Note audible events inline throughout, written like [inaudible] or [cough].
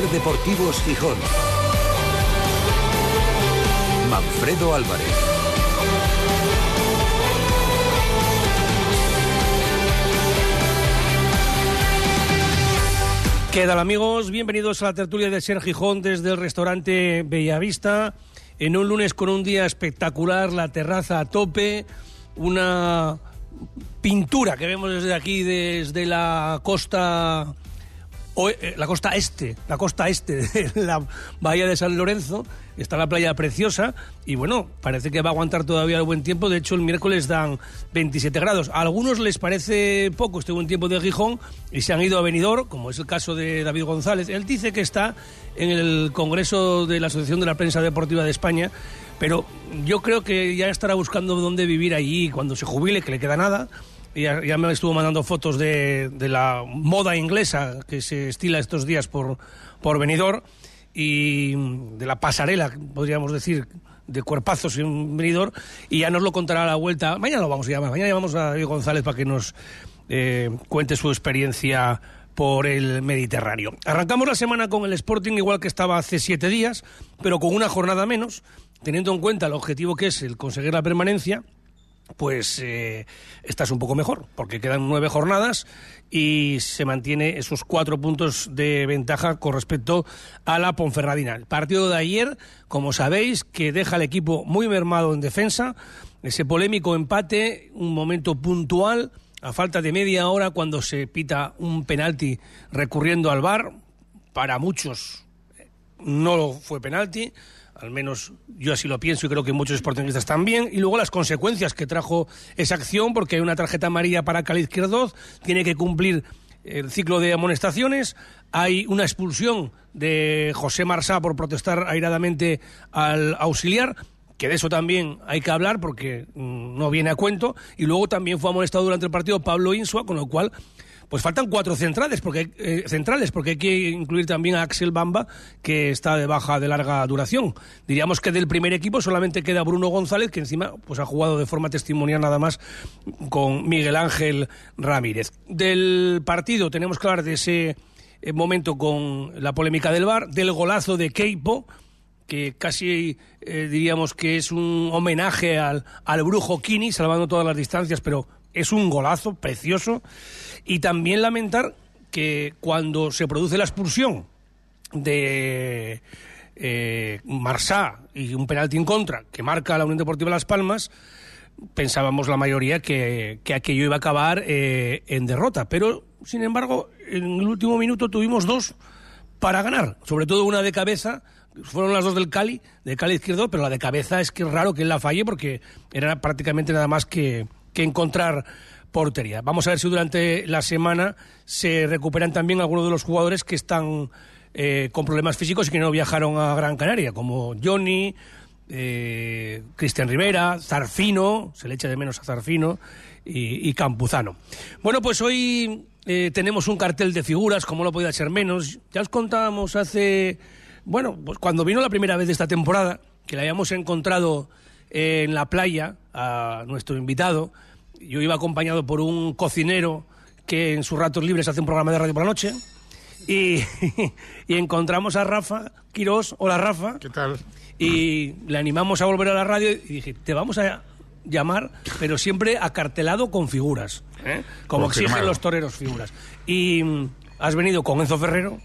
Deportivos Gijón. Manfredo Álvarez. ¿Qué tal amigos? Bienvenidos a la tertulia de Ser Gijón desde el restaurante Bellavista. En un lunes con un día espectacular, la terraza a tope, una pintura que vemos desde aquí, desde la costa eh, la costa este, la costa este de [laughs] la bahía de San Lorenzo, está la playa preciosa y bueno, parece que va a aguantar todavía el buen tiempo, de hecho el miércoles dan 27 grados. A algunos les parece poco este buen tiempo de Gijón y se han ido a Benidorm, como es el caso de David González. Él dice que está en el Congreso de la Asociación de la Prensa Deportiva de España, pero yo creo que ya estará buscando dónde vivir allí cuando se jubile, que le queda nada ya, ya, me estuvo mandando fotos de, de, la moda inglesa que se estila estos días por, por Benidorm y de la pasarela, podríamos decir, de cuerpazos en Benidorm, y ya nos lo contará a la vuelta. Mañana lo vamos a llamar, mañana llamamos a David González para que nos eh, cuente su experiencia por el Mediterráneo. Arrancamos la semana con el Sporting igual que estaba hace siete días, pero con una jornada menos, teniendo en cuenta el objetivo que es el conseguir la permanencia pues eh, estás un poco mejor, porque quedan nueve jornadas y se mantiene esos cuatro puntos de ventaja con respecto a la Ponferradina. El partido de ayer, como sabéis, que deja al equipo muy mermado en defensa, ese polémico empate, un momento puntual, a falta de media hora cuando se pita un penalti recurriendo al VAR, para muchos no fue penalti, al menos yo así lo pienso y creo que muchos sportingistas también, y luego las consecuencias que trajo esa acción, porque hay una tarjeta amarilla para Cali Izquierdoz, tiene que cumplir el ciclo de amonestaciones, hay una expulsión de José Marsá por protestar airadamente al auxiliar, que de eso también hay que hablar porque mm, no viene a cuento, y luego también fue amonestado durante el partido Pablo Insua, con lo cual pues faltan cuatro centrales porque, eh, centrales, porque hay que incluir también a Axel Bamba, que está de baja de larga duración. Diríamos que del primer equipo solamente queda Bruno González, que encima pues, ha jugado de forma testimonial nada más con Miguel Ángel Ramírez. Del partido tenemos que hablar de ese eh, momento con la polémica del VAR, del golazo de Keipo, que casi eh, diríamos que es un homenaje al, al brujo Kini, salvando todas las distancias, pero es un golazo precioso. Y también lamentar que cuando se produce la expulsión de eh, Marsá y un penalti en contra que marca la Unión Deportiva Las Palmas, pensábamos la mayoría que, que aquello iba a acabar eh, en derrota. Pero, sin embargo, en el último minuto tuvimos dos para ganar, sobre todo una de cabeza. Fueron las dos del Cali, de Cali izquierdo, pero la de cabeza es que es raro que él la falle porque era prácticamente nada más que, que encontrar portería. Vamos a ver si durante la semana se recuperan también algunos de los jugadores que están eh, con problemas físicos y que no viajaron a Gran Canaria, como Johnny, eh, Cristian Rivera, Zarfino, se le echa de menos a Zarfino, y, Campuzano. Bueno, pues hoy eh, tenemos un cartel de figuras, como no podía ser menos. Ya os contábamos hace, bueno, pues cuando vino la primera vez de esta temporada, que la habíamos encontrado en la playa a nuestro invitado. Yo iba acompañado por un cocinero que en sus ratos libres hace un programa de radio por la noche. Y, [laughs] y encontramos a Rafa Quirós. Hola, Rafa. ¿Qué tal? Y le animamos a volver a la radio y dije, te vamos a llamar, pero siempre acartelado con figuras, ¿eh? como exigen los toreros figuras. Y mm, has venido con Enzo Ferrero,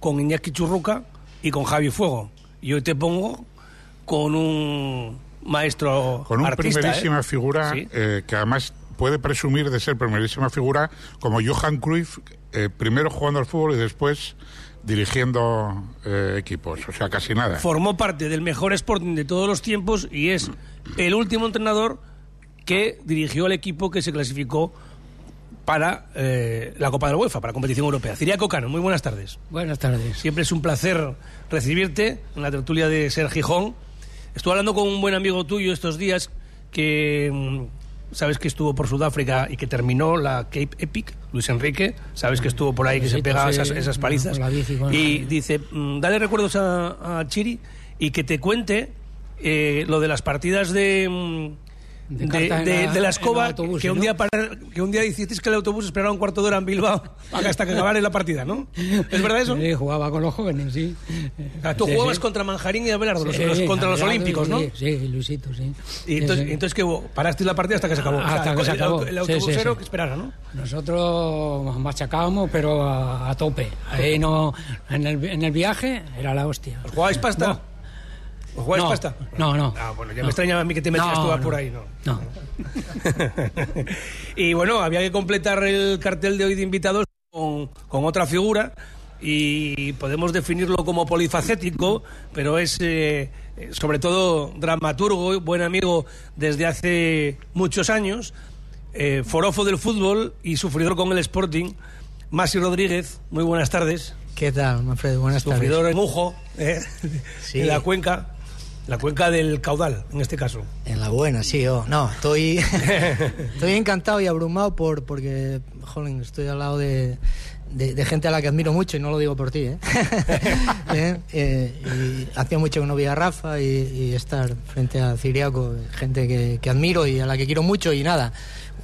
con Iñaki Churruca y con Javi Fuego. Y hoy te pongo con un maestro Con una artista, primerísima ¿eh? figura Sí. eh, que además puede presumir de ser primerísima figura como Johan Cruyff, eh, primero jugando al fútbol y después dirigiendo eh, equipos, o sea, casi nada. Formó parte del mejor Sporting de todos los tiempos y es el último entrenador que dirigió el equipo que se clasificó para eh, la Copa de la UEFA, para la competición europea. Ciriaco Cano, muy buenas tardes. Buenas tardes. Siempre es un placer recibirte en la tertulia de Ser Gijón. Estuve hablando con un buen amigo tuyo estos días que mm, sabes que estuvo por Sudáfrica y que terminó la Cape Epic, Luis Enrique, sabes que estuvo por ahí, que se pegaba esas, esas palizas. Y dice, mm, dale recuerdos a, a Chiri y que te cuente eh, lo de las partidas de, mm, de, de- la- de la escoba autobús, que, un ¿no? día para- que un día hicisteis que el autobús esperara un cuarto de hora en Bilbao [laughs] hasta que acabara la partida, ¿no? ¿Es verdad eso? Sí, jugaba con los jóvenes, sí. O sea, tú Sí, jugabas sí. contra Manjarín y Abelardo, los- Sí, los- contra los Abelardo, Olímpicos, ¿no? Sí, sí, Luisito, sí. Y entonces, entonces ¿qué hubo? Parasteis la partida hasta que se acabó. Hasta el- que se acabó. El, autobusero que esperara, ¿no? Nosotros machacábamos, pero a, a tope. Ahí no, en el, en el viaje era la hostia. ¿Os ¿Jugáis pasta? No. ¿Os jugáis No, pasta? no, no. Ah, bueno, ya No. me extrañaba a mí que te metías No, tú por ahí, ¿no? No. [laughs] y bueno, había que completar el cartel de hoy de invitados con, con otra figura y podemos definirlo como polifacético, pero es eh, eh, sobre todo dramaturgo, buen amigo desde hace muchos años, eh, forofo del fútbol y sufridor con el Sporting. Masi Rodríguez, muy buenas tardes. ¿Qué tal, Manfredo? Buenas tardes. Sufridor en Ujo, eh, Sí. en la cuenca, la cuenca del caudal, en este caso. En la buena, sí. yo. No, estoy, [laughs] estoy encantado y abrumado por porque, jolín, estoy al lado de, de- de gente a la que admiro mucho y no lo digo por ti, ¿eh? [laughs] [laughs] ¿Eh? Eh, y hacía mucho que no veía a Rafa y, y estar frente a Ciriaco, gente que, que admiro y a la que quiero mucho y nada.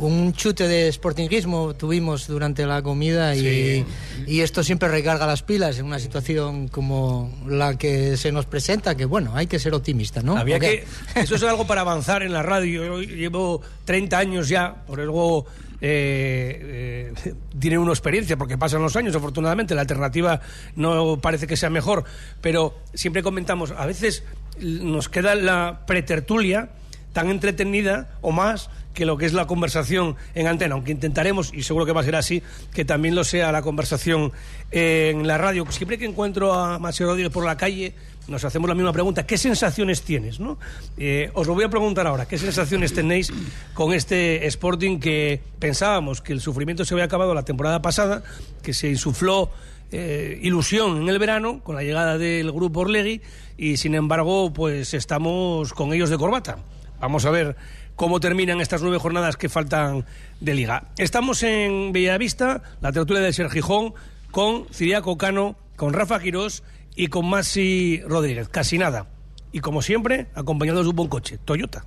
Un chute de sportingismo tuvimos durante la comida y, Sí. y esto siempre recarga las pilas en una situación como la que se nos presenta, que bueno, hay que ser optimista, ¿no? Había que. Eso es algo para avanzar en la radio. Yo llevo 30 años ya, por algo. Eh, eh, tiene una experiencia porque pasan los años, afortunadamente. La alternativa no parece que sea mejor, pero siempre comentamos, a veces nos queda la pretertulia tan entretenida o más que lo que es la conversación en antena, aunque intentaremos, y seguro que va a ser así, que también lo sea la conversación en la radio. Siempre que encuentro a Masio Rodríguez por la calle, nos hacemos la misma pregunta, ¿qué sensaciones tienes? ¿no? Eh, os lo voy a preguntar ahora, ¿qué sensaciones tenéis con este Sporting que pensábamos que el sufrimiento se había acabado la temporada pasada, que se insufló eh, ilusión en el verano con la llegada del grupo Orlegui y sin embargo pues estamos con ellos de corbata. Vamos a ver cómo terminan estas nueve jornadas que faltan de liga. Estamos en Bellavista, la tertulia de Ser Gijón, con Ciriaco Cano, con Rafa Quirós y con Masi Rodríguez. Casi nada. Y como siempre, acompañados de un buen coche, Toyota.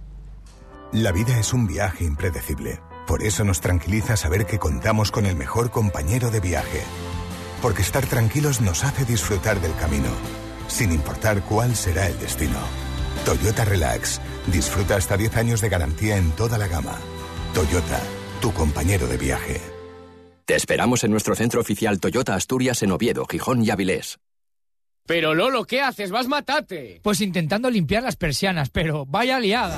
La vida es un viaje impredecible. Por eso nos tranquiliza saber que contamos con el mejor compañero de viaje. Porque estar tranquilos nos hace disfrutar del camino, sin importar cuál será el destino. Toyota Relax. Disfruta hasta 10 años de garantía en toda la gama. Toyota, tu compañero de viaje. Te esperamos en nuestro centro oficial Toyota Asturias en Oviedo, Gijón y Avilés. Pero Lolo, ¿qué haces? Vas matate. Pues intentando limpiar las persianas, pero vaya liada.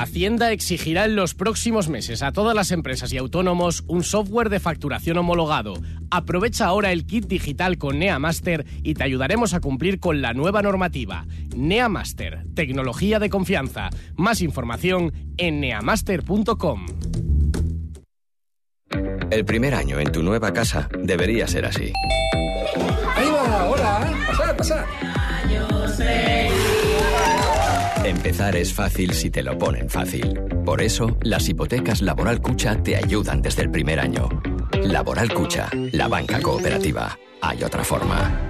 Hacienda exigirá en los próximos meses a todas las empresas y autónomos un software de facturación homologado. Aprovecha ahora el kit digital con NeaMaster y te ayudaremos a cumplir con la nueva normativa. NeaMaster, tecnología de confianza. Más información en neamaster.com. El primer año en tu nueva casa debería ser así. Ahí va, hola, pasad, pasad. Empezar es fácil si te lo ponen fácil. Por eso, las hipotecas Laboral Cucha te ayudan desde el primer año. Laboral Cucha, la banca cooperativa. Hay otra forma.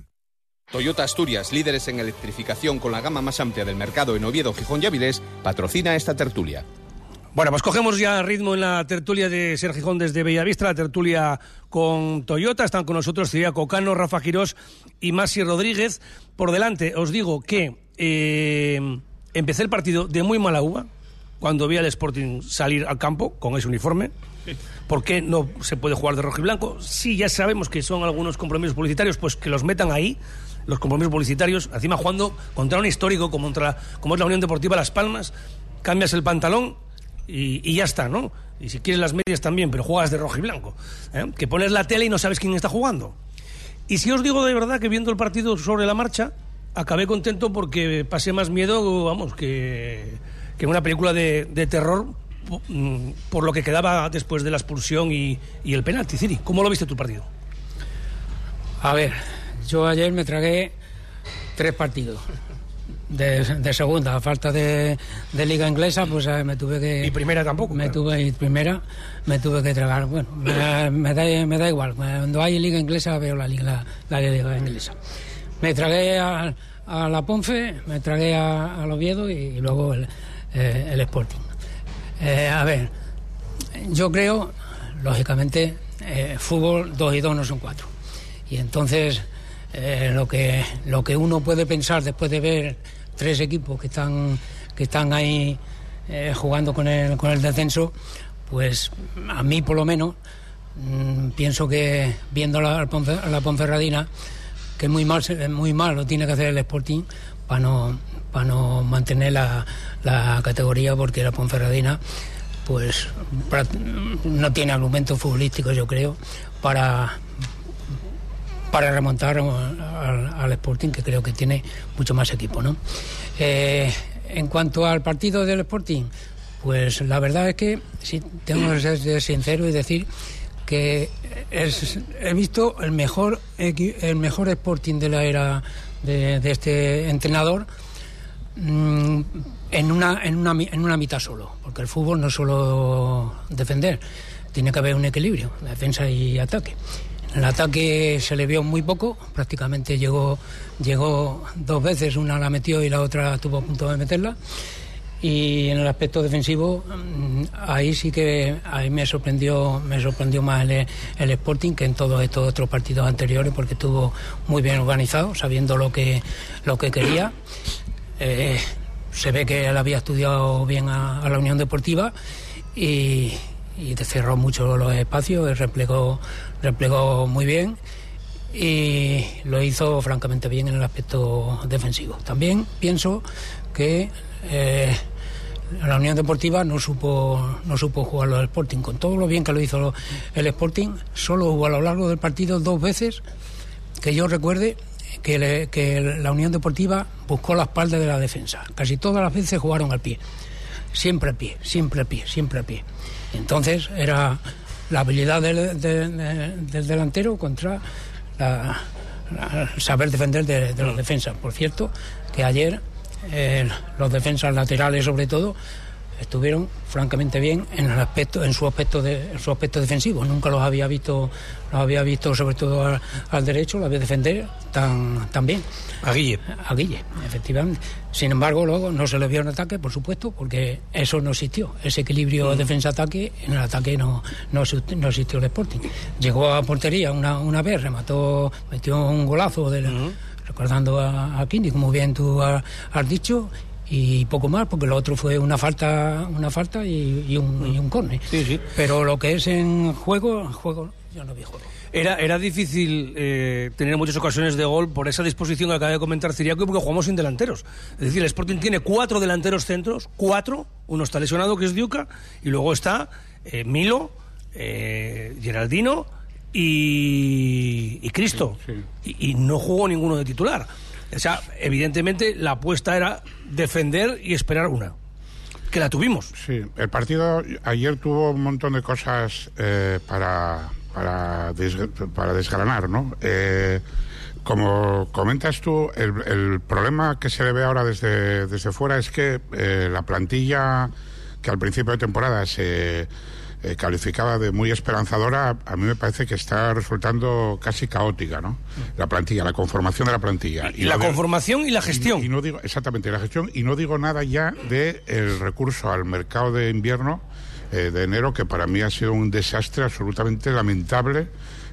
Toyota Asturias, líderes en electrificación con la gama más amplia del mercado en Oviedo, Gijón y Avilés, patrocina esta tertulia. Bueno, pues cogemos ya ritmo en la tertulia de Ser Gijón desde Bellavista, la tertulia con Toyota. Están con nosotros Ciriaco Cano, Rafa Quirós y Masi Rodríguez. Por delante, os digo que eh, empecé el partido de muy mala uva cuando vi al Sporting salir al campo con ese uniforme. ¿Por qué no se puede jugar de rojo y blanco? Sí, ya sabemos que son algunos compromisos publicitarios, pues que los metan ahí, los compromisos publicitarios, encima jugando contra un histórico como, contra, como es la Unión Deportiva Las Palmas, cambias el pantalón y, ya está, ¿no? Y si quieres las medias también, pero juegas de rojo y blanco. ¿eh? Que pones la tele y no sabes quién está jugando. Y si os digo de verdad que viendo el partido sobre la marcha, acabé contento porque pasé más miedo, vamos, que, que una película de, de terror mm, por lo que quedaba después de la expulsión y, y el penalti. Ciri, ¿cómo lo viste tu partido? A ver, yo ayer me tragué tres partidos de, de segunda, a falta de, de liga inglesa, pues eh, me tuve que... Y primera tampoco. Me claro. tuve, y primera me tuve que tragar. Bueno, me, me da, me da igual. Cuando hay liga inglesa veo la liga, la, liga inglesa. Me tragué a, a la Ponce, me tragué a, al Oviedo y, y luego el, eh, el Sporting. Eh, a ver, yo creo, lógicamente, eh, fútbol 2 y 2 no son 4. Y entonces eh, lo, que, lo que uno puede pensar después de ver tres equipos que están, que están ahí eh, jugando con el, con el descenso, pues a mí por lo menos mmm, pienso que viendo la, la Ponferradina, que muy mal, muy mal lo tiene que hacer el Sporting para no, para no mantener la, la categoría porque la Ponferradina pues no tiene argumentos futbolísticos yo creo para para remontar al, al, Sporting que creo que tiene mucho más equipo ¿no? Eh, en cuanto al partido del Sporting pues la verdad es que sí, tengo que ser sincero y decir que es, he visto el mejor el mejor Sporting de la era de, este entrenador mmm, en una, en, una, en una mitad solo, porque el fútbol no solo defender, tiene que haber un equilibrio, defensa y ataque. El ataque se le vio muy poco, prácticamente llegó, llegó dos veces, una la metió y la otra tuvo a punto de meterla. Y en el aspecto defensivo, mm, ahí sí que ahí me sorprendió, me sorprendió más el, el Sporting que en todos estos otros partidos anteriores, porque estuvo muy bien organizado, sabiendo lo que, lo que quería. Eh, se ve que él había estudiado bien a, la Unión Deportiva y, y, cerró mucho los espacios, replegó, replegó muy bien y lo hizo francamente bien en el aspecto defensivo. También pienso que eh, la Unión Deportiva no supo, no supo jugarlo al Sporting. Con todo lo bien que lo hizo el Sporting, solo hubo a lo largo del partido dos veces que yo recuerde que, que, la Unión Deportiva buscó la espalda de la defensa. Casi todas las veces jugaron al pie. Siempre al pie, siempre al pie, siempre al pie. Entonces era la habilidad del, de, de, del delantero contra la, saber defender de, de los defensas. Por cierto, que ayer eh, los defensas laterales sobre todo estuvieron francamente bien en el aspecto en su aspecto de en su aspecto defensivo. Nunca los había visto los había visto sobre todo al, al derecho lo había defender tan, tan bien. A Guille. A Guille efectivamente. Sin embargo luego no se le vio en ataque por supuesto porque eso no existió. Ese equilibrio mm. defensa-ataque en el ataque no, no, no, existió el Sporting. Llegó a portería una, una vez remató metió un golazo del, mm. recordando a, a Kindi como bien tú has dicho y poco más porque lo otro fue una falta una falta y, y un, y un córner sí, sí. pero lo que es en juego juego yo no vi juego era, era difícil eh, tener muchas ocasiones de gol por esa disposición que acaba de comentar Ciriaco porque jugamos sin delanteros. Es decir, el Sporting tiene cuatro delanteros centros, cuatro, uno está lesionado que es Diuca, y luego está eh, Milo, eh, Geraldino y, y Cristo. Sí, sí. Y, y no jugó ninguno de titular. O sea, evidentemente la apuesta era defender y esperar una. Que la tuvimos. Sí, el partido ayer tuvo un montón de cosas eh, para, para, para, desgranar, ¿no? Eh, como comentas tú, el, el, problema que se le ve ahora desde, desde fuera es que eh, la plantilla que al principio de temporada se eh, calificaba de muy esperanzadora, a mí me parece que está resultando casi caótica, ¿no? La plantilla, la conformación de la plantilla. Y, y la conformación y la gestión. Y, y, no digo, exactamente, la gestión, y no digo nada ya del de recurso al mercado de invierno eh, de enero, que para mí ha sido un desastre absolutamente lamentable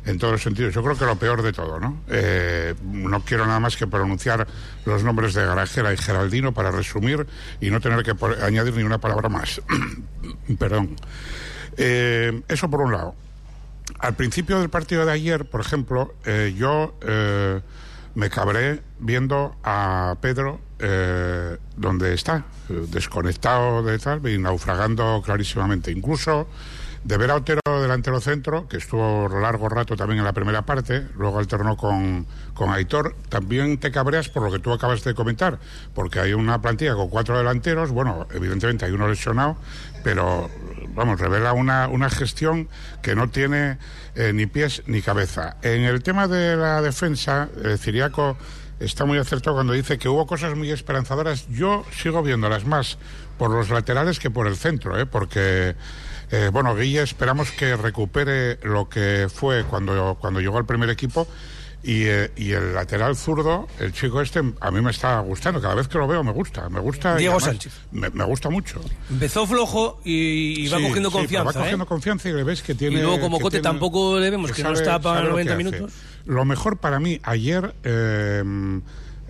en todos los sentidos. Yo creo que lo peor de todo, ¿no? Eh, no quiero nada más que pronunciar los nombres de Garajera y Geraldino para resumir y no tener que añadir ni una palabra más. [clears throat] Perdón. Eh, eso por un lado. Al principio del partido de ayer, por ejemplo, eh, yo eh, me cabré viendo a Pedro eh, donde está, desconectado de tal y naufragando clarísimamente. Incluso de ver a Otero delantero centro, que estuvo largo rato también en la primera parte, luego alternó con, con Aitor, también te cabreas por lo que tú acabas de comentar, porque hay una plantilla con cuatro delanteros, bueno, evidentemente hay uno lesionado, pero vamos, revela una, una gestión que no tiene eh, ni pies ni cabeza. En el tema de la defensa, Ciriaco está muy acertado cuando dice que hubo cosas muy esperanzadoras. Yo sigo viéndolas más por los laterales que por el centro, ¿eh? porque eh, bueno, Guille esperamos que recupere lo que fue cuando, cuando llegó al primer equipo. Y, eh, y el lateral zurdo, el chico este, a mí me está gustando. Cada vez que lo veo me gusta. Me gusta Diego además Sánchez. Me, me gusta mucho. Empezó flojo y, y va Sí, cogiendo sí, confianza. Va cogiendo ¿eh? confianza y le ves que tiene. Y luego como que Cote tiene- tampoco le vemos que no sabe- está para sabe lo 90 que hace. minutos. Lo mejor para mí ayer, eh,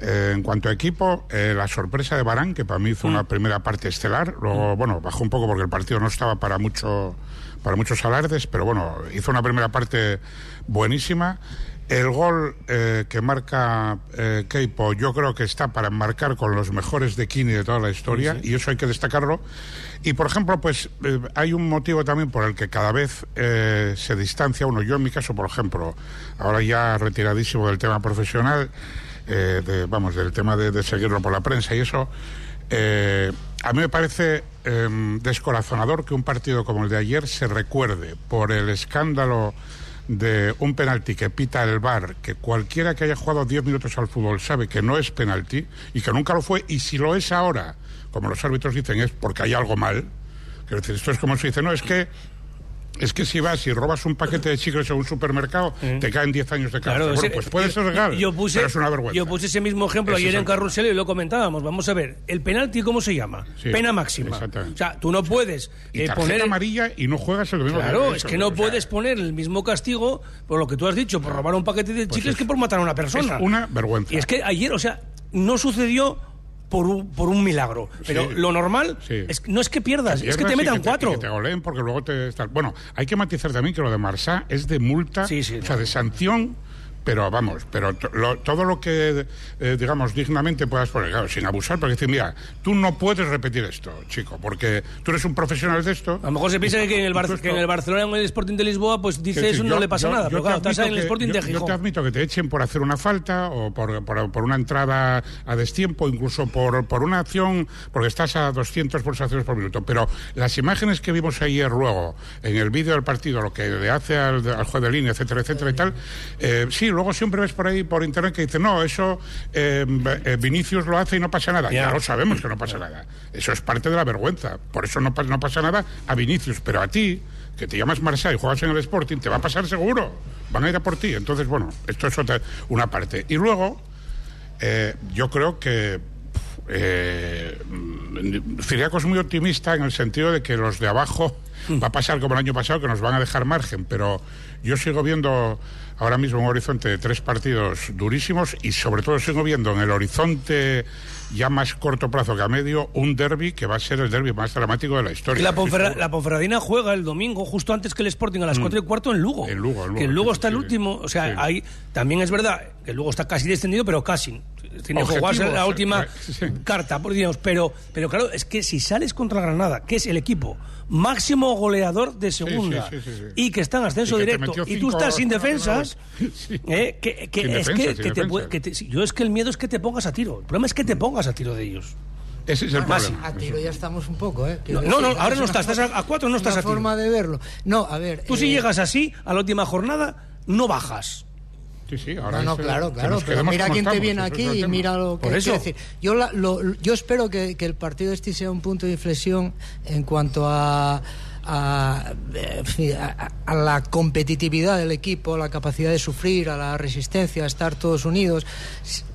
eh, en cuanto a equipo, eh, la sorpresa de Barán, que para mí hizo Mm. una primera parte estelar. Luego, bueno, bajó un poco porque el partido no estaba para mucho para muchos alardes, pero bueno, hizo una primera parte buenísima. El gol eh, que marca eh, Keipo yo creo que está para enmarcar con los mejores de Kini de toda la historia y eso hay que destacarlo. Y por ejemplo, pues eh, hay un motivo también por el que cada vez eh, se distancia uno. Yo en mi caso, por ejemplo, ahora ya retiradísimo del tema profesional, de, vamos, del tema de, de seguirlo por la prensa y eso, a mí me parece eh, descorazonador que un partido como el de ayer se recuerde por el escándalo de un penalti que pita el VAR, que cualquiera que haya jugado 10 minutos al fútbol sabe que no es penalti y que nunca lo fue, y si lo es ahora, como los árbitros dicen, es porque hay algo mal. Quiero decir, esto es como se dice, no, es que es que si vas y robas un paquete de chicles en un supermercado, te caen 10 años de cárcel. Claro, bueno, ese- pues puede yo- ser legal, Yo puse, pero es una vergüenza. yo puse ese mismo ejemplo Ese ayer es en el- Carrusel y lo comentábamos. Vamos a ver, el penalti, ¿cómo se llama? Sí, Pena máxima. exactamente. O sea, tú no puedes Y eh, poner... amarilla y no juegas el domingo. Claro, es que no o sea, puedes poner el mismo castigo por lo que tú has dicho, por robar un paquete de chicles que por matar a una persona. es una vergüenza. Y es que ayer, o sea, no sucedió por un, por un milagro. Pero Sí. lo normal Sí. es, no es que pierdas, es que te metan que cuatro. que te goleen porque luego te... Bueno, hay que matizar también que lo de Marsá es de multa, o sea, de sanción, pero vamos, pero lo- todo lo que, eh, digamos, dignamente puedas poner, claro, sin abusar, porque decir, mira, tú no puedes repetir esto, chico, porque tú eres un profesional de esto. A lo mejor se piensa que en el, Bar- que en el Barcelona o en el Sporting de Lisboa, pues dice eso decir, no yo- le pasa yo- nada. yo Pero claro, estás en el Sporting yo- de Yo te Gijón. admito que te echen por hacer una falta o por, por, por una entrada a destiempo, incluso por, por una acción, porque estás a 200 pulsaciones por minuto. Pero las imágenes que vimos ayer luego, en el vídeo del partido, lo que le hace al, al juez de línea, etcétera, etcétera y tal, eh, sí, luego siempre ves por ahí, por internet, que dice, no, eso eh, eh, Vinicius lo hace y no pasa nada. Ya. Ya lo sabemos que no pasa nada. Eso es parte de la vergüenza. Por eso no, pa- no pasa nada a Vinicius, pero a ti, que te llamas Marsá y juegas en el Sporting, te va a pasar seguro. Van a ir a por ti. Entonces, bueno, esto es otra, una parte. Y luego, eh, yo creo que eh, mm, Ciriaco es muy optimista en el sentido de que los de abajo va a pasar como el año pasado, que nos van a dejar margen, pero yo sigo viendo ahora mismo un horizonte de tres partidos durísimos y sobre todo sigo viendo en el horizonte ya más corto plazo que a medio un derby que va a ser el derby más dramático de la historia. Y la, Ponferra- la Ponferradina juega el domingo, justo antes que el Sporting, a las 4 y cuarto en Lugo. En Lugo, en Lugo, que el Lugo sí, está el último. O sea, Sí. ahí también es verdad que el Lugo está casi descendido, pero casi. Tiene que jugarse la última sí. carta, por digamos. Pero, pero claro, es que si sales contra Granada, que es el equipo máximo goleador de segunda, sí, sí, sí. y que está en ascenso Y directo, y tú estás sin defensas, [laughs] eh, que, que Sin es defensa, que, sin que te defensa. puede- que te- sí, yo es que el miedo es que te pongas a tiro. El problema es que te pongas a tiro de ellos. Ese es el Más- problema. A tiro ya estamos un poco, ¿eh? No, no, ahora no estás, estás a- a cuatro, no es estás a tiro. forma de verlo. No, a ver. Tú si eh, llegas así, a la última jornada, no bajas. Sí, sí, ahora No, no, claro, claro, pero mira quién te estamos, viene ese es aquí y tema. mira lo que Por eso. decir. Yo, la- lo- yo espero que, que el partido este sea un punto de inflexión en cuanto a, a, a- a la competitividad del equipo, a la capacidad de sufrir, a la resistencia, a estar todos unidos.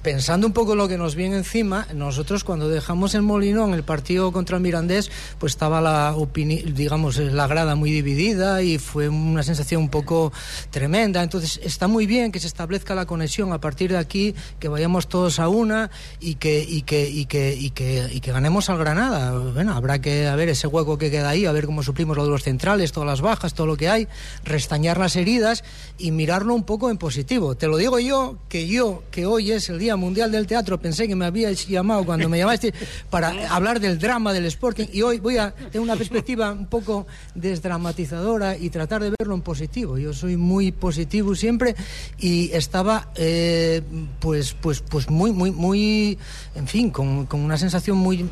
Pensando un poco en lo que nos viene encima, nosotros cuando dejamos el Molinón, el partido contra el Mirandés, pues estaba la digamos, la grada muy dividida y fue una sensación un poco tremenda. Entonces está muy bien que se establezca la conexión a partir de aquí, que vayamos todos a una y que, y que, y que, y que, y que ganemos al Granada. Bueno, habrá que a ver ese hueco que queda ahí, a ver cómo suplimos de los centrales, todas las bajas, todo lo que hay, restañar las heridas y mirarlo un poco en positivo. Te lo digo yo, que yo, que hoy es el Día Mundial del Teatro, pensé que me habíais llamado cuando me llamaste [laughs] para hablar del drama del Sporting y hoy voy a tener una perspectiva un poco desdramatizadora y tratar de verlo en positivo. Yo soy muy positivo siempre y estaba eh, pues, pues, pues muy, muy, muy, en fin, con, con una sensación muy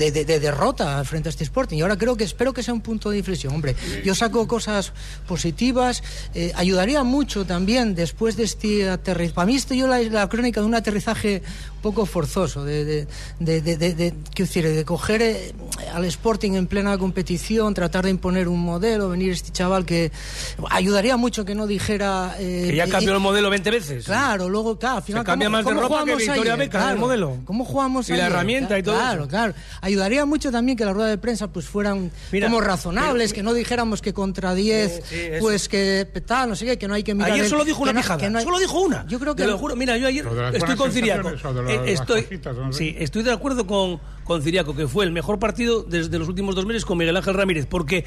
de, de, de, derrota frente a este Sporting. Y ahora creo que espero que sea un punto de inflexión. Hombre, yo saco cosas positivas. Eh, ayudaría mucho también después de este aterrizaje. Para mí, esto yo la, la crónica de un aterrizaje un poco forzoso, de, de, de, de, de, de, decir, de coger eh, al Sporting en plena competición, tratar de imponer un modelo, venir este chaval que ayudaría mucho que no dijera... Eh, que ya cambió el modelo 20 veces. Claro, luego, claro, al final... Se cambia ¿cómo, más de ropa que Victoria ayer? Beca, claro, el modelo. ¿Cómo jugamos Y la ayer? herramienta y todo Claro, eso. claro. Ayudaría mucho también que las ruedas de prensa pues fueran Mira, como razonables, pero- que no dijéramos que contra 10, Sí, sí, eso. pues que tal, no sé qué, que no hay que mirar... Ayer el- solo dijo que una no- pijada. no hay- Solo dijo una. Yo creo Te que... lo juro. Mira, yo ayer estoy con Ciriaco. Eh, estoy, hojitas, no sé. sí, estoy de acuerdo con, con Ciriaco, que fue el mejor partido desde los últimos dos meses con Miguel Ángel Ramírez, porque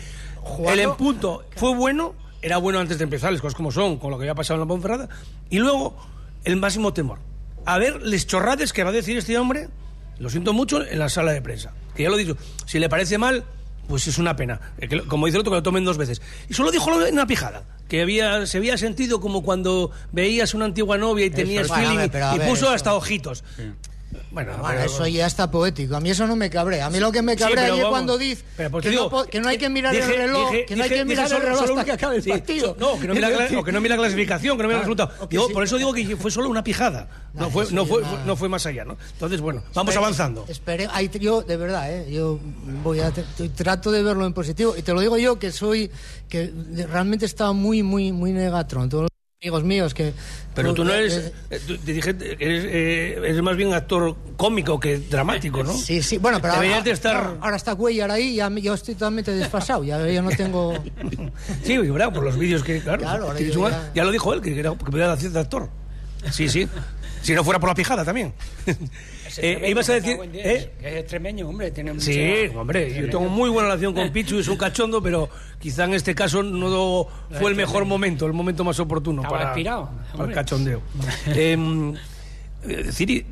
el en punto fue bueno, era bueno antes de empezar, las cosas como son, con lo que había pasado en la Ponferrada, y luego el máximo temor. A ver, les chorrades que va a decir este hombre, lo siento mucho, en la sala de prensa. Que ya lo he dicho, si le parece mal, pues es una pena. Eh, como dice el otro, que lo tomen dos veces. Y solo dijo lo de una pijada. Que había, se había sentido como cuando veías una antigua novia y tenías es. Feeling ver, y ver, puso eso- hasta ojitos. Bueno, Bueno, pero- eso ya está poético. A mí eso no me cabrea. A mí lo que me Sí, cabrea pero es cuando dice que, no, que hay que mirar dije- el reloj, dije- que no hay dije- que mirar el reloj hasta que acabe el sí, partido. No, que no mira, la, que no mira la clasificación, que no mira el resultado. o que Digo, sí. Por eso digo que fue solo una pijada. No, fue, no, fue, nada. no fue más allá, ¿no? Entonces, bueno, vamos Espere- avanzando. Espere, ahí yo, de verdad, ¿eh? yo voy a trato de verlo en positivo. Y te lo digo yo, que soy, que realmente estaba muy, muy, muy negatron. Todos los amigos míos que... Pero tú no eh, eres, eh, eh, tú- te dije, que eres, eh, eres más bien actor cómico que dramático, ¿no? Sí, sí, bueno, pero Deberías ahora, de estar... ahora- está Cuellar ahí, ya, me- yo estoy totalmente desfasado, ya, ya no tengo... [laughs] Sí, ¿verdad? Por los vídeos que, claro, Claro, ahora yo ya- ya... lo dijo él, que, era, que podía hacer de actor. Sí, sí. si no fuera por la pijada también. Eh, ibas a decir... ¿eh? Que es extremeño, hombre. Tiene Sí, hombre, yo tengo muy buena relación con Pichu, es un cachondo, pero quizá en este caso no fue el mejor momento, el momento más oportuno Estaba para, inspirado, para el cachondeo. [laughs] Em, eh, Ciri,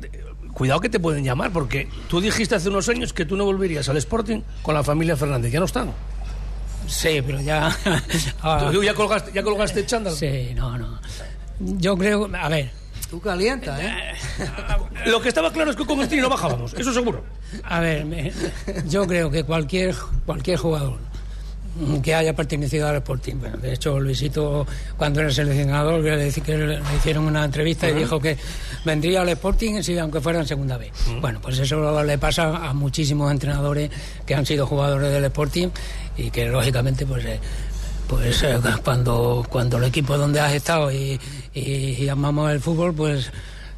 cuidado que te pueden llamar, porque tú dijiste hace unos años que tú no volverías al Sporting con la familia Fernández, ya no están. Sí, pero ya. ¿Tú [laughs] ya colgaste, ya colgaste el chándal? Sí, no, no. Yo creo. A ver, Tú calienta, ¿eh? [laughs] Lo que estaba claro es que con el Tini no bajábamos, eso seguro. a ver, me- yo creo que cualquier, cualquier jugador que haya pertenecido al Sporting. Bueno, de hecho, Luisito, cuando era seleccionador, que le, que le hicieron una entrevista y dijo que vendría al Sporting si, aunque fuera en segunda vez. Bueno, pues eso le pasa a muchísimos entrenadores que han sido jugadores del Sporting y que, lógicamente, pues. eh, pues eh, cuando, cuando el equipo donde has estado y, y, y amamos el fútbol, pues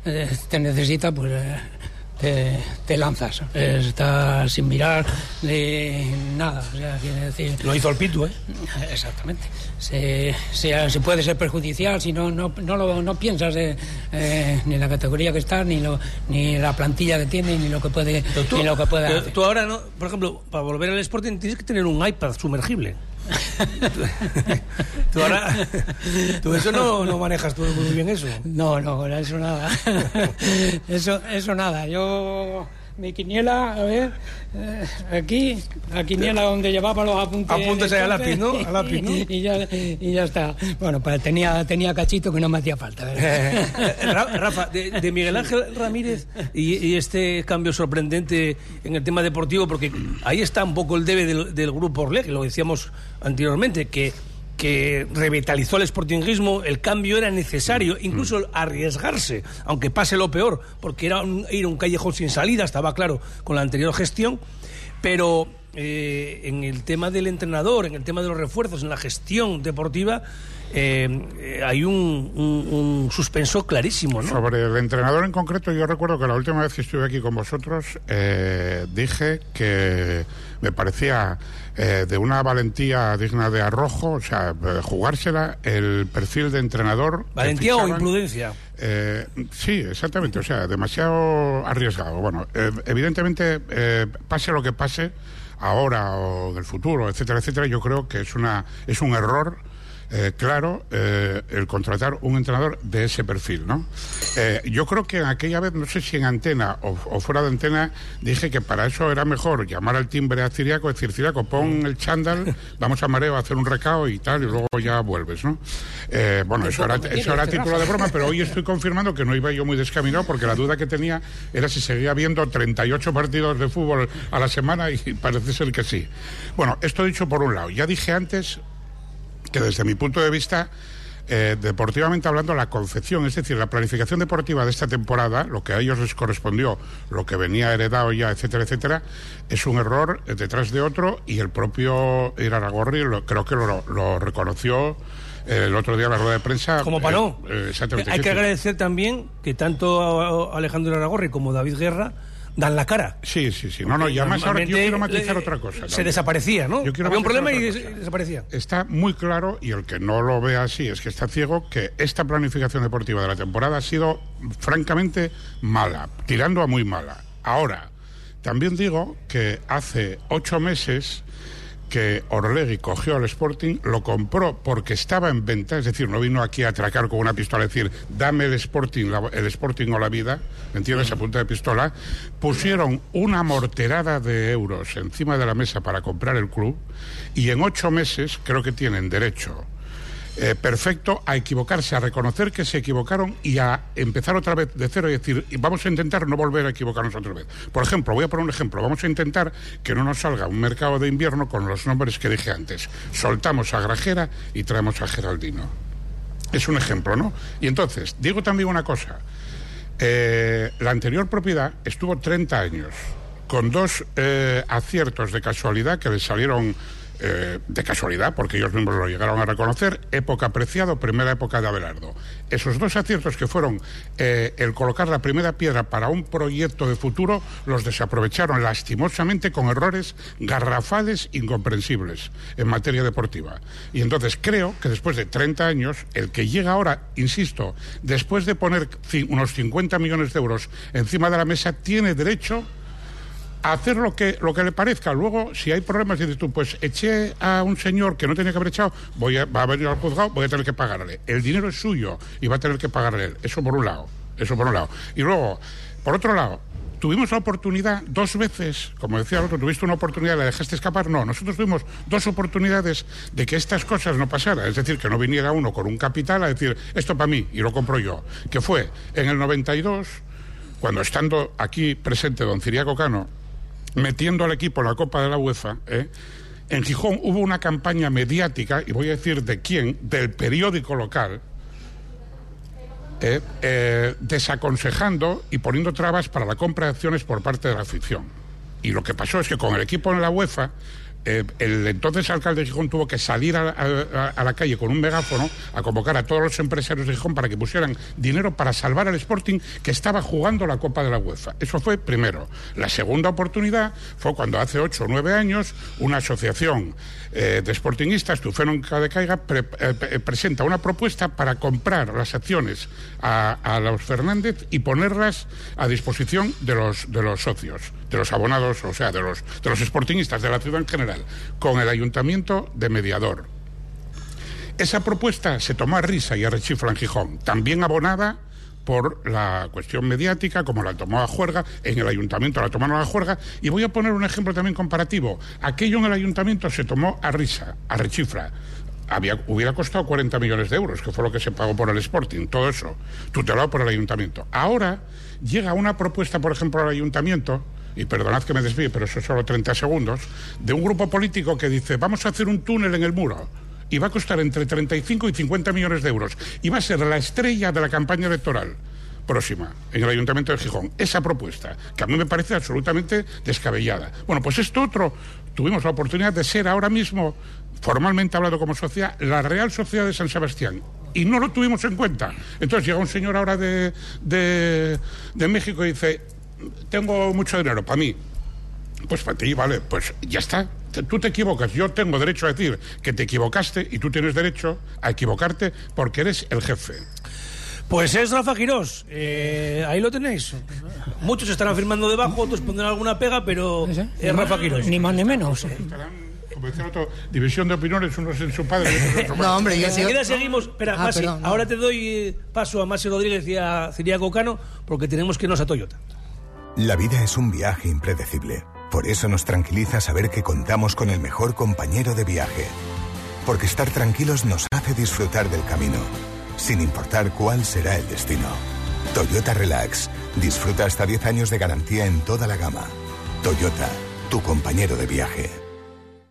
eh, te necesita, pues eh, te, te lanzas. Estás sin mirar ni nada. O sea, decir. Lo hizo el Pitu, ¿eh? Exactamente. Se, se, se puede ser perjudicial si no, no, no, lo, no piensas eh, eh, ni la categoría que está, ni, lo, ni la plantilla que tiene, ni lo que puede, tú, ni lo que puede hacer. tú ahora, no, por ejemplo, para volver al Sporting tienes que tener un iPad sumergible. [laughs] tú ahora, [laughs] tú eso no, no manejas tú muy bien eso. No, no, eso nada. [laughs] eso, eso nada. Yo, mi quiniela, a ver, eh, aquí, la quiniela donde llevaba los apuntes. Apuntes ahí a lápiz, ¿no? A lápiz, ¿no? [laughs] Y, ya, y ya está. Bueno, pues tenía, tenía cachito que no me hacía falta. ¿verdad? Eh, [laughs] Ra- Rafa, de, de Miguel Ángel Ramírez y, y este cambio sorprendente en el tema deportivo, porque ahí está un poco el debe del, del grupo Orlé, que lo decíamos anteriormente, que, que revitalizó el sportingismo, el cambio era necesario, incluso arriesgarse, aunque pase lo peor, porque era un, ir a un callejón sin salida, estaba claro con la anterior gestión, pero eh, en el tema del entrenador, en el tema de los refuerzos, en la gestión deportiva, eh, hay un, un- un suspenso clarísimo, ¿no? Sobre el entrenador en concreto, yo recuerdo que la última vez que estuve aquí con vosotros eh, dije que me parecía eh, de una valentía digna de arrojo, o sea, jugársela el perfil de entrenador. ¿Valentía o imprudencia? Eh, sí, exactamente, o sea, demasiado arriesgado. Bueno, eh, evidentemente, eh, pase lo que pase, ahora o del futuro, etcétera, etcétera, yo creo que es una es un error eh, claro eh, el contratar un entrenador de ese perfil, ¿no? Eh, yo creo que aquella vez, no sé si en antena o, o, fuera de antena, dije que para eso era mejor llamar al timbre a Ciriaco, decir, Ciriaco, pon el chándal, vamos a Mareo a hacer un recao y tal, y luego ya vuelves, ¿no? bueno, eso era, eso era título de broma, pero hoy estoy confirmando que no iba yo muy descaminado porque la duda que tenía era si seguía viendo 38 partidos de fútbol a la semana y parece ser que sí. Bueno, esto dicho por un lado. Ya dije antes que desde mi punto de vista, eh, deportivamente hablando, la concepción, es decir, la planificación deportiva de esta temporada, lo que a ellos les correspondió, lo que venía heredado ya, etcétera, etcétera, es un error detrás de otro y el propio Iraragorri lo, creo que lo, lo reconoció eh, el otro día en la rueda de prensa. Como paró. Eh, exactamente. Hay que agradecer también que tanto Alejandro Iraragorri como David Guerra dan la cara. Sí, sí, sí. No, no, y además ahora yo quiero matizar otra cosa. Se desaparecía, ¿no? Yo quiero Había un problema y desaparecía. Está muy claro, y el que no lo ve así es que está ciego, que esta planificación deportiva de la temporada ha sido francamente mala, tirando a muy mala. Ahora, también digo que hace ocho meses que Orlegui cogió al Sporting, lo compró porque estaba en venta, es decir, no vino aquí a atracar con una pistola, a decir, dame el Sporting, el Sporting o la vida, ¿entiendes? A punta de pistola. Pusieron una morterada de euros encima de la mesa para comprar el club y en ocho meses creo que tienen derecho eh, perfecto a equivocarse, a reconocer que se equivocaron y a empezar otra vez de cero y decir, vamos a intentar no volver a equivocarnos otra vez. Por ejemplo, voy a poner un ejemplo, vamos a intentar que no nos salga un mercado de invierno con los nombres que dije antes. Soltamos a Grajera y traemos a Geraldino. Es un ejemplo, ¿no? Y entonces, digo también una cosa. Eh, la anterior propiedad estuvo 30 años con dos eh, aciertos de casualidad que le salieron eh, de casualidad, porque ellos mismos lo llegaron a reconocer, época Preciado, primera época de Abelardo. Esos dos aciertos que fueron eh, el colocar la primera piedra para un proyecto de futuro, los desaprovecharon lastimosamente con errores garrafales incomprensibles en materia deportiva. Y entonces creo que después de 30 años, el que llega ahora, insisto, después de poner unos 50 millones de euros encima de la mesa, tiene derecho hacer lo que, lo que le parezca. Luego, si hay problemas, dices tú, pues eché a un señor que no tenía que haber echado, voy a, va a venir al juzgado, voy a tener que pagarle. El dinero es suyo y va a tener que pagarle él. Eso por un lado. Eso por un lado. Y luego, por otro lado, tuvimos la oportunidad dos veces, como decía el otro, tuviste una oportunidad, la dejaste escapar. No, nosotros tuvimos dos oportunidades de que estas cosas no pasaran. Es decir, que no viniera uno con un capital a decir, esto para mí, y lo compro yo. Que fue en el 92, cuando estando aquí presente don Ciriaco Cano, metiendo al equipo la Copa de la UEFA, ¿eh? en Gijón hubo una campaña mediática, y voy a decir de quién, del periódico local, ¿eh? Eh, desaconsejando y poniendo trabas para la compra de acciones por parte de la afición. Y lo que pasó es que con el equipo en la UEFA eh, el entonces alcalde de Gijón tuvo que salir a, la calle con un megáfono a convocar a todos los empresarios de Gijón para que pusieran dinero para salvar al Sporting que estaba jugando la Copa de la UEFA. Eso fue primero. La segunda oportunidad fue cuando hace ocho o nueve años una asociación eh, de sportingistas, Tufeno de Caiga, eh, presenta una propuesta para comprar las acciones a, a, los Fernández y ponerlas a disposición de los, de los socios, de los abonados, o sea, de los, de los sportingistas de la ciudad en general con el ayuntamiento de mediador. Esa propuesta se tomó a risa y a rechifla en Gijón, también abonada por la cuestión mediática, como la tomó a juerga, en el ayuntamiento la tomaron a juerga, y voy a poner un ejemplo también comparativo. Aquello en el ayuntamiento se tomó a risa, a rechifla. Había, hubiera costado 40 millones de euros, que fue lo que se pagó por el Sporting, todo eso, tutelado por el ayuntamiento. Ahora llega una propuesta, por ejemplo, al ayuntamiento, y perdonad que me desvíe, pero eso es solo 30 segundos, de un grupo político que dice, vamos a hacer un túnel en el muro y va a costar entre 35 y 50 millones de euros y va a ser la estrella de la campaña electoral próxima en el Ayuntamiento de Gijón. Esa propuesta, que a mí me parece absolutamente descabellada. Bueno, pues esto otro, tuvimos la oportunidad de ser ahora mismo, formalmente hablado como sociedad, la Real Sociedad de San Sebastián. Y no lo tuvimos en cuenta. Entonces llega un señor ahora de, de, de México y dice, tengo mucho dinero para mí. Pues para ti, vale, pues ya está. Tú te equivocas. Yo tengo derecho a decir que te equivocaste y tú tienes derecho a equivocarte porque eres el jefe. Pues es Rafa Quirós. Eh, ahí lo tenéis. Muchos estarán firmando debajo, otros pondrán alguna pega, pero es Rafa Quirós. Ni más ni menos. Como decía otro, división de opiniones, unos en su padre y otros en su No, hombre, yo Enseguida seguimos. Espera, Ah, Masi, perdón, no. ahora te doy eh, paso a Masi Rodríguez y a Ciriaco Cano porque tenemos que irnos a Toyota. La vida es un viaje impredecible. Por eso nos tranquiliza saber que contamos con el mejor compañero de viaje. Porque estar tranquilos nos hace disfrutar del camino, sin importar cuál será el destino. Toyota Relax. Disfruta hasta 10 años de garantía en toda la gama. Toyota, tu compañero de viaje.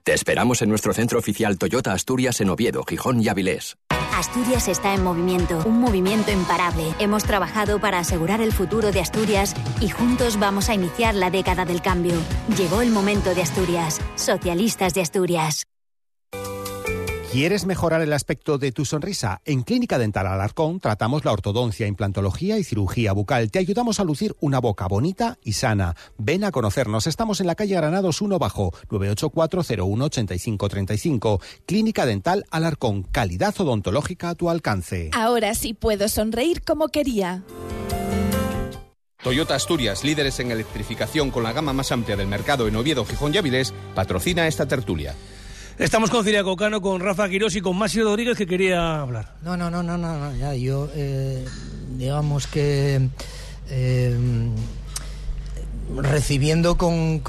Te esperamos en nuestro centro oficial Toyota Asturias en Oviedo, Gijón y Avilés. Asturias está en movimiento, un movimiento imparable. Hemos trabajado para asegurar el futuro de Asturias y juntos vamos a iniciar la década del cambio. Llegó el momento de Asturias. Socialistas de Asturias. ¿Quieres mejorar el aspecto de tu sonrisa? En Clínica Dental Alarcón tratamos la ortodoncia, implantología y cirugía bucal. Te ayudamos a lucir una boca bonita y sana. Ven a conocernos. Estamos en la calle Granados 1 Bajo, 984-01-8535. Clínica Dental Alarcón. Calidad odontológica a tu alcance. Ahora sí puedo sonreír como quería. Toyota Asturias, líderes en electrificación con la gama más amplia del mercado en Oviedo, Gijón y Avilés, patrocina esta tertulia. Estamos con Ciriaco Cano, con Rafa Quirós y con Masi Rodríguez que quería hablar. No, no, no, no, no, no, ya, yo, eh, digamos que eh, recibiendo con,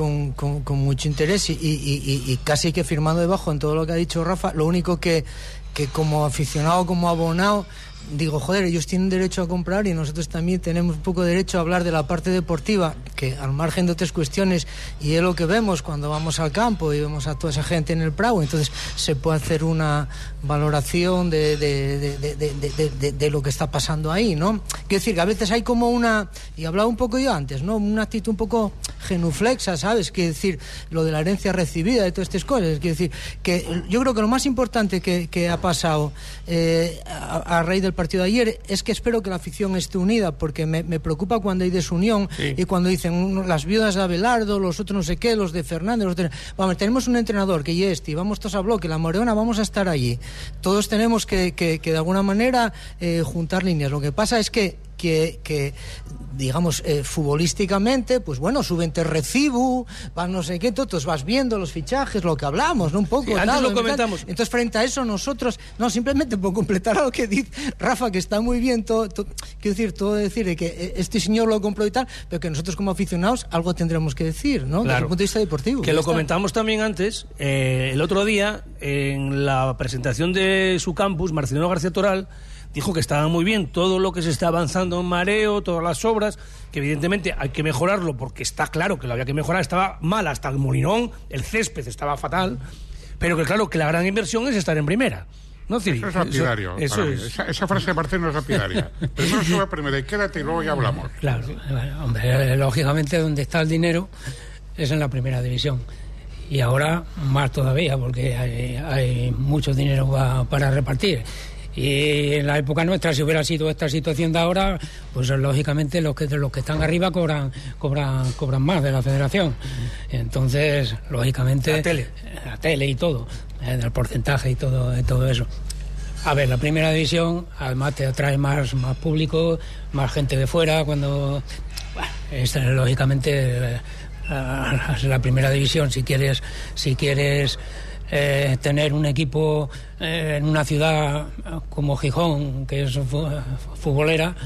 mucho interés y- y casi que firmando debajo en todo lo que ha dicho Rafa, lo único que, que como aficionado, como abonado, digo, joder, ellos tienen derecho a comprar y nosotros también tenemos un poco derecho a hablar de la parte deportiva, que al margen de otras cuestiones, y es lo que vemos cuando vamos al campo y vemos a toda esa gente en el Prado, entonces se puede hacer una valoración de, de- de- de- lo que está pasando ahí, ¿no? Quiero decir que a veces hay como una, y hablaba un poco yo antes, ¿no? Una actitud un poco genuflexa, ¿sabes? Quiero decir, lo de la herencia recibida, de todas estas cosas. Quiero decir, que yo creo que lo más importante que, que ha pasado eh, a, a raíz del partido de ayer es que espero que la afición esté unida, porque me, me preocupa cuando hay desunión Sí. y cuando dicen "Mm, las viudas de Abelardo, los otros no sé qué, los de Fernández, los de... Vamos, tenemos un entrenador que ya este, vamos todos a bloque, la Moreona, vamos a estar allí. Todos tenemos que, que- que de alguna manera eh, juntar líneas. Lo que pasa es que que, que, digamos, eh, futbolísticamente, pues bueno, suben te recibo, vas no sé qué, tú vas viendo los fichajes, lo que hablamos, ¿no? Un poco. Sí, antes tal, lo tal. comentamos. Entonces, frente a eso, nosotros, no, simplemente por completar lo que dice Rafa, que está muy bien, todo, todo- quiero decir, todo decir de que eh, este señor lo compró y tal, pero que nosotros como aficionados algo tendremos que decir, ¿no? Desde el punto de vista deportivo. Que lo está. comentamos también antes, eh, el otro día, en la presentación de su campus, Marcelino García Toral dijo que estaba muy bien todo lo que se está avanzando en mareo, todas las obras, que evidentemente hay que mejorarlo porque está claro que lo había que mejorar, estaba mal hasta el Molinón, el césped estaba fatal, pero que claro que la gran inversión es estar en primera. ¿No, Ciri? Eso es lapidario. Eso, para mí. es. Esa, esa frase de Marcelo es lapidaria. [laughs] Primero sube primero y quédate y luego ya hablamos. Claro, bueno, hombre, lógicamente donde está el dinero es en la primera división. Y ahora más todavía, porque hay, hay mucho dinero pa- para repartir. Y en la época nuestra, si hubiera sido esta situación de ahora, pues lógicamente los que los que están arriba cobran cobran cobran más de la federación. Entonces, lógicamente La tele. la tele y todo, eh, del porcentaje y todo y todo eso. A ver, la primera división además te atrae más, más público, más gente de fuera, cuando... Bueno, es, eh, lógicamente eh, la, la primera división, si quieres, si quieres eh, tener un equipo eh, en una ciudad como Gijón, que es fu- futbolera,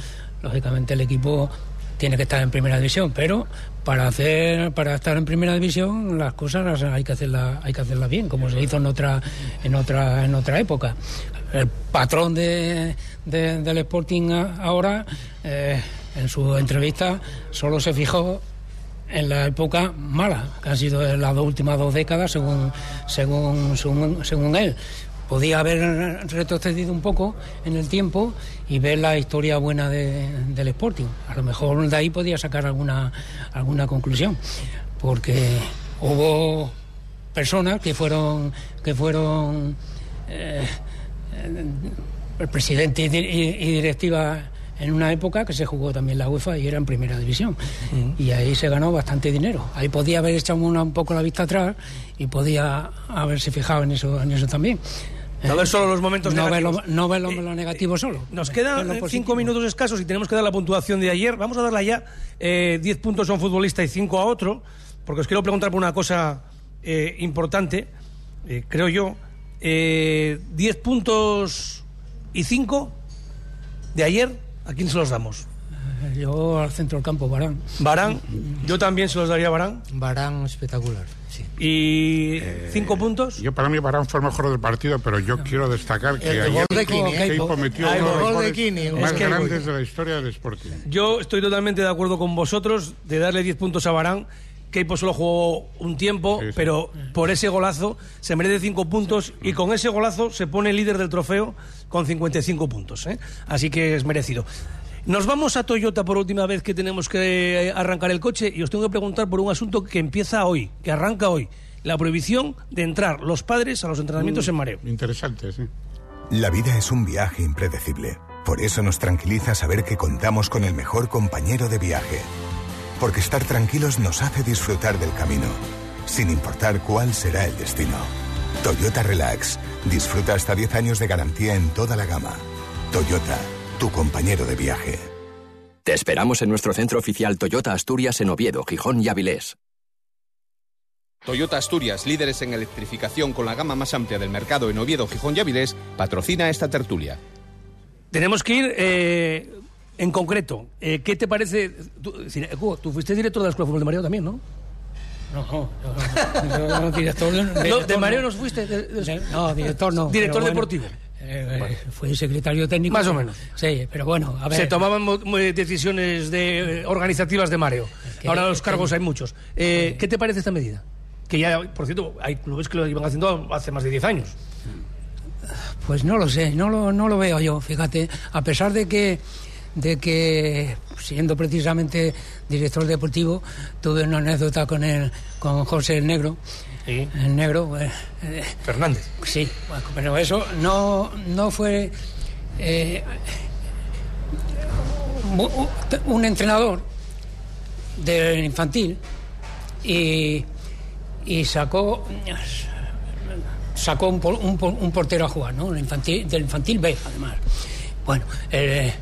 lógicamente el equipo tiene que estar en primera división, pero para hacer para estar en primera división las cosas hay que hacerlas hay que hacerlas bien, como se hizo en otra en otra en otra época. El patrón de, de- del Sporting ahora eh, en su entrevista solo se fijó en la época mala, que han sido las dos últimas dos décadas, según, según, según, según él. Podía haber retrocedido un poco en el tiempo y ver la historia buena de- del Sporting. A lo mejor de ahí podía sacar alguna, alguna conclusión, porque hubo personas que fueron, que fueron eh, el presidente y, di- y- y directiva en una época que se jugó también la UEFA y era en primera división. Y ahí se ganó bastante dinero. Ahí podía haber echado una- un poco la vista atrás y podía haberse fijado en eso, en eso también. No ver solo los momentos no negativos. lo, no ver lo, lo negativo solo. Nos quedan eh, cinco minutos escasos y tenemos que dar la puntuación de ayer. Vamos a darla ya. Eh, diez puntos a un futbolista y cinco a otro, porque os quiero preguntar por una cosa eh, importante, eh, creo yo. Eh, diez puntos y cinco de ayer, ¿a quién se los damos? Eh, Yo al centro del campo, Barán. Barán, yo también se los daría a Barán. Barán espectacular, sí. ¿Y cinco puntos? Yo para mí Barán fue el mejor del partido, pero yo quiero destacar que El ayer gol de Kini, ¿eh? Keipo metió el uno de gol Kini, el más de Kini. grandes de la historia del Sporting. Yo estoy totalmente de acuerdo con vosotros de darle 10 puntos a Barán. Keipo solo jugó un tiempo, Sí, sí. pero por ese golazo se merece 5 puntos y con ese golazo se pone líder del trofeo con 55 puntos. ¿eh? Así que es merecido. Nos vamos a Toyota por última vez que tenemos que arrancar el coche y os tengo que preguntar por un asunto que empieza hoy, que arranca hoy. La prohibición de entrar los padres a los entrenamientos en mareo. Interesante, sí. La vida es un viaje impredecible. Por eso nos tranquiliza saber que contamos con el mejor compañero de viaje. Porque estar tranquilos nos hace disfrutar del camino, sin importar cuál será el destino. Toyota Relax. Disfruta hasta 10 años de garantía en toda la gama. Toyota, tu compañero de viaje. Te esperamos en nuestro centro oficial Toyota Asturias en Oviedo, Gijón y Avilés. Toyota Asturias, líderes en electrificación con la gama más amplia del mercado en Oviedo, Gijón y Avilés, patrocina esta tertulia. Tenemos que ir eh, en concreto. Eh, ¿Qué te parece? Tú, Hugo, tú fuiste director de la Escuela de Fútbol de Mareo también, ¿no? No, no, director, de- No, director ¿De Mareo no fuiste? De- de- De- no, director no. Director bueno, deportivo. eh, eh, fui secretario técnico. Más o menos. Sí, pero bueno, a ver. Se tomaban decisiones de, eh, organizativas de Mareo. Que- Ahora los que- cargos hay muchos. Eh, ¿Qué te parece esta medida? Que ya, por cierto, hay clubes que lo iban haciendo hace más de 10 años. Pues no lo sé, no lo, no lo veo yo, fíjate. A pesar de que, de que siendo precisamente director deportivo, tuve una anécdota con el, con José el Negro. El Negro. eh, eh, Fernández. Sí, bueno, pero eso no, no fue eh, un entrenador del infantil y, y sacó sacó un, un un portero a jugar, ¿no? El infantil, del infantil B, además. Bueno, el,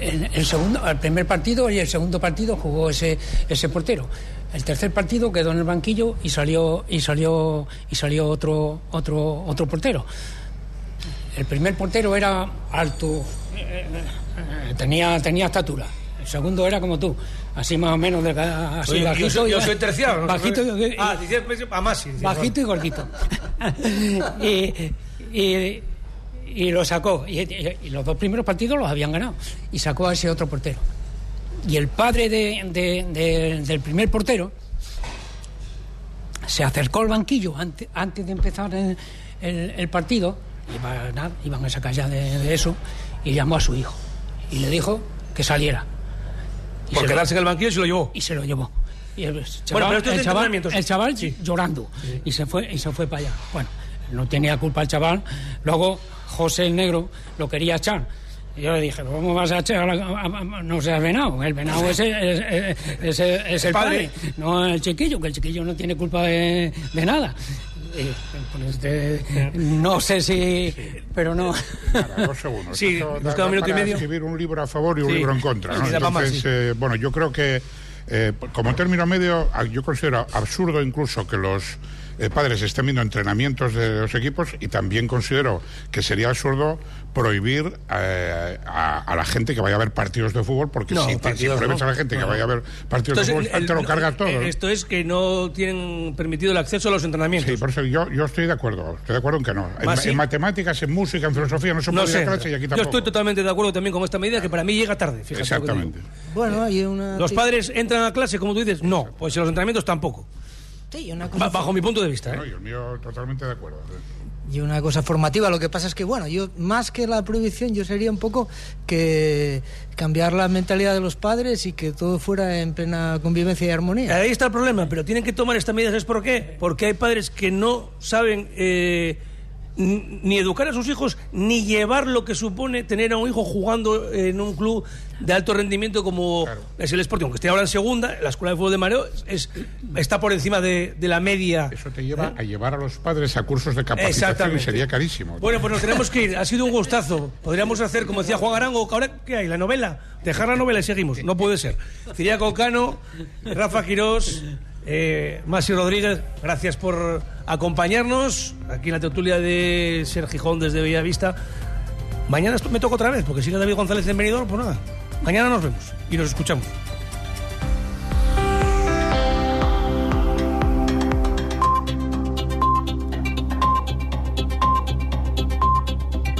el, el segundo, el primer partido y el segundo partido jugó ese, ese portero. El tercer partido quedó en el banquillo y salió y salió y salió otro otro otro portero. El primer portero era alto, eh, eh, tenía tenía estatura. El segundo era como tú, así más o menos de así Oye, yo bajito soy- y- yo soy terciario, ¿no? Bajito y- Ah, dice- a más, sí, bajito y gordito. [laughs] [laughs] y, y, y lo sacó. Y, y- y los dos primeros partidos los habían ganado. Y sacó a ese otro portero. Y el padre de- de- de- del primer portero se acercó al banquillo antes, antes de empezar el, el- el partido. Iba, nada, iban a sacar ya de, eso. Y llamó a su hijo. Y le dijo que saliera. Y Por lo- quedarse en el banquillo se lo llevó. y se lo llevó. Y el chaval, Bueno, pero el chaval, el chaval llorando y se fue y se fue para allá. Bueno, no tenía culpa el chaval. Luego José el negro lo quería echar. Y yo le dije, ¿cómo vas a echar? a la- a- a- no seas venado. El venado es, el- es, es- es- es [laughs] el padre, no el chiquillo, que el chiquillo no tiene culpa de, de nada. Pues, de- no sé si, pero no. Nada, dos segundos. Sí, Esto da- un minuto y medio. escribir un libro a favor y un Sí. libro en contra. ¿no? Más, Entonces, sí. eh, bueno, yo creo que eh, como término medio, a- yo considero absurdo incluso que los eh, padres estén viendo entrenamientos de los equipos y también considero que sería absurdo prohibir eh, a, a la gente que vaya a ver partidos de fútbol porque No, si, te- si prohíbes no. a la gente que vaya a ver partidos de fútbol, el- te lo cargas todo. Esto es que no tienen permitido el acceso a los entrenamientos. Sí, por eso yo, yo estoy de acuerdo. Estoy de acuerdo en que no. En, sí. en matemáticas, en música, en filosofía no se No puede ir a clase y aquí Yo tampoco. estoy totalmente de acuerdo también con esta medida que para mí llega tarde. fíjate lo que te digo. Exactamente. Bueno, hay una... ¿Los padres entran a clase, como tú dices? No. Pues en los entrenamientos tampoco. Sí, una cosa... bajo mi punto de vista. ¿eh? No, y el mío totalmente de acuerdo. Y una cosa formativa, lo que pasa es que, bueno, yo más que la prohibición, yo sería un poco que cambiar la mentalidad de los padres y que todo fuera en plena convivencia y armonía. Ahí está el problema, pero tienen que tomar estas medidas. ¿Es por qué? Porque hay padres que no saben eh, ni educar a sus hijos, ni llevar lo que supone tener a un hijo jugando en un club de alto rendimiento como es el Sporting, aunque esté ahora en segunda, la Escuela de Fútbol de Mareo es, está por encima de, de la media. Eso te lleva a llevar a los padres a cursos de capacitación y sería carísimo. Bueno, pues nos tenemos que ir. Ha sido un gustazo. Podríamos hacer, como decía Juan Arango, ahora ¿qué hay? La novela. Dejar la novela y seguimos. No puede ser. Ciriaco Cano, Rafa Quirós, eh, Masi Rodríguez, gracias por acompañarnos aquí en la tertulia de Ser Gijón desde Bellavista. Mañana me toca otra vez, porque sigue David González en venidor, pues nada. Mañana nos vemos y nos escuchamos.